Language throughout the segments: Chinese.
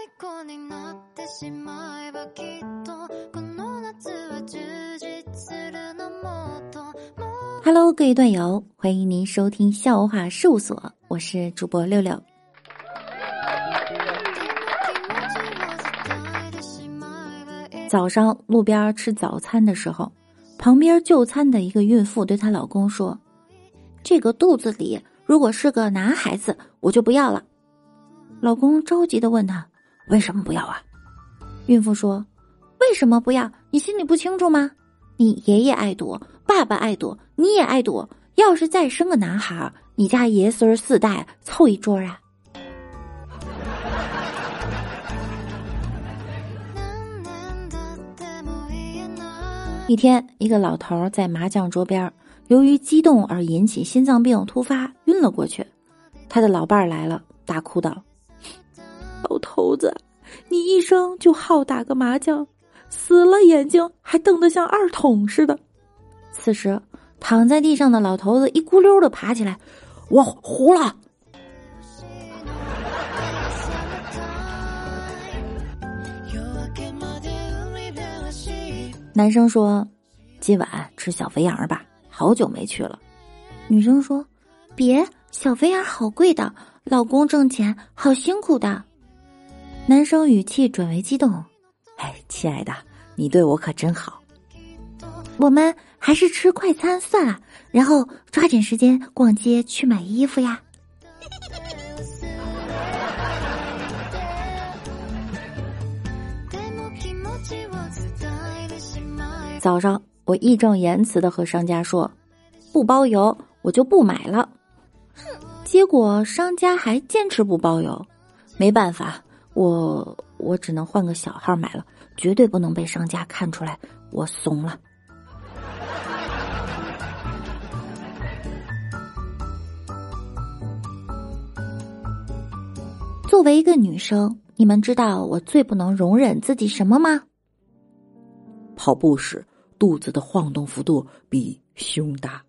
虜になってしまえばきっとこの夏は充実するのもっともっ Hello，各位段友，欢迎您收听笑话事务所，我是主播六六。と気持ちを伝えてしまえばいい早上路边吃早餐的时候，旁边就餐的一个孕妇对她老公说：“这个肚子里如果是个男孩子，我就不要了。”老公着急的问她：“ 为什么不要啊？”孕妇说：“为什么不要？你心里不清楚吗？你爷爷爱躲，爸爸爱躲，你也爱躲。要是再生个男孩，你家爷孙儿四代凑一桌啊！”何年経っても言えない一天，一个老头儿在麻将桌边儿，由于激动而引起心脏病突发，晕了过去。他的老伴儿来了，大哭道：“ 老头子，你一生就好打个麻将，死了眼睛还瞪得像二筒似的。”此时，躺在地上的老头子一咕溜的爬起来：“我糊了。”夜明けまで海辺走男生说：“今晚吃小肥羊吧，好久没去了。”女生说：“别，小肥羊好贵的，老公挣钱好辛苦的。” 男生语气转为激动：“哎，亲爱的，你对我可真好。我们还是吃快餐算了，然后抓紧时间逛街去买衣服呀。”でも気持ちを伝えてしまえば早上，我义正言辞的和商家说：“不包邮，我就不买了。”结果商家还坚持不包邮，没办法， 我我只能换个小号买了，绝对不能被商家看出来我怂了。作为一个女生，你们知道我最不能容忍自己什么吗？跑步时肚子的晃动幅度比胸大。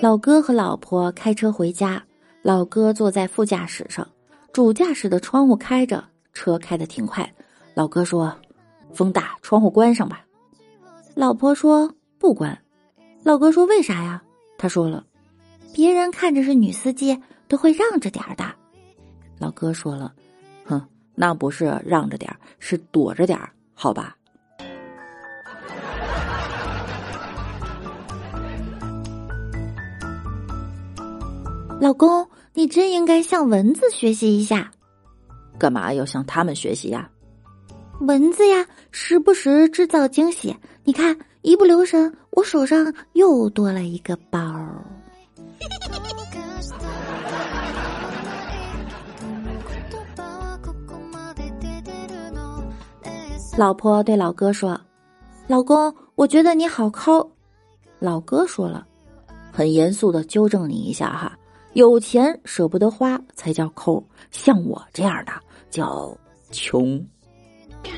老哥和老婆开车回家，老哥坐在副驾驶上，主驾驶的窗户开着，车开得挺快。老哥说：“风大，窗户关上吧。”老婆说：“不关。”老哥说：“为啥呀？”他说了：“别人看着是女司机，都会让着点儿的。”老哥说了：“哼，那不是让着点儿，是躲着点儿，好吧？”老公，你真应该向蚊子学习一下。干嘛要向他们学习呀？蚊子呀，时不时制造惊喜。你看，一不留神，我手上又多了一个包。逃した言葉はここまで出てるの冷静老婆对老哥说：“老公，我觉得你好抠。”老哥说了，很严肃的纠正你一下哈， 有钱舍不得花才叫抠，像我这样的叫穷。夜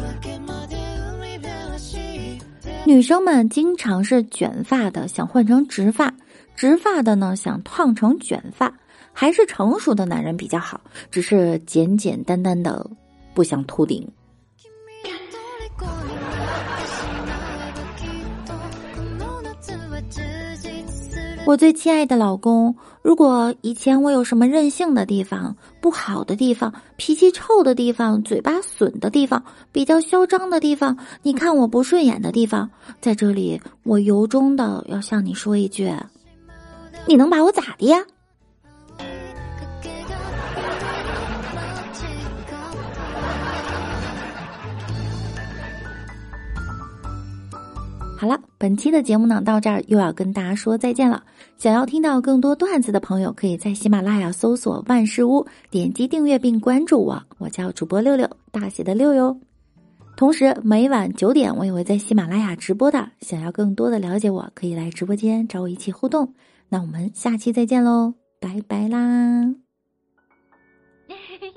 明けまで海辺走って女生们经常是卷发的想换成直发，直发的呢想烫成卷发，还是成熟的男人比较好，只是简简单单的不想秃顶。 我最亲爱的老公，如果以前我有什么任性的地方、不好的地方、脾气臭的地方、嘴巴损的地方、比较嚣张的地方，你看我不顺眼的地方，在这里，我由衷的要向你说一句：你能把我咋的呀？好了，本期的节目呢到这儿又要跟大家说再见了。想要听到更多段子的朋友，可以在喜马拉雅搜索“万事屋”，点击订阅并关注我。我叫主播六六，大写的六哟。同时每晚九点我也会在喜马拉雅直播的。想要更多的了解我，可以来直播间找我一起互动。那我们下期再见喽，拜拜啦！嘿嘿嘿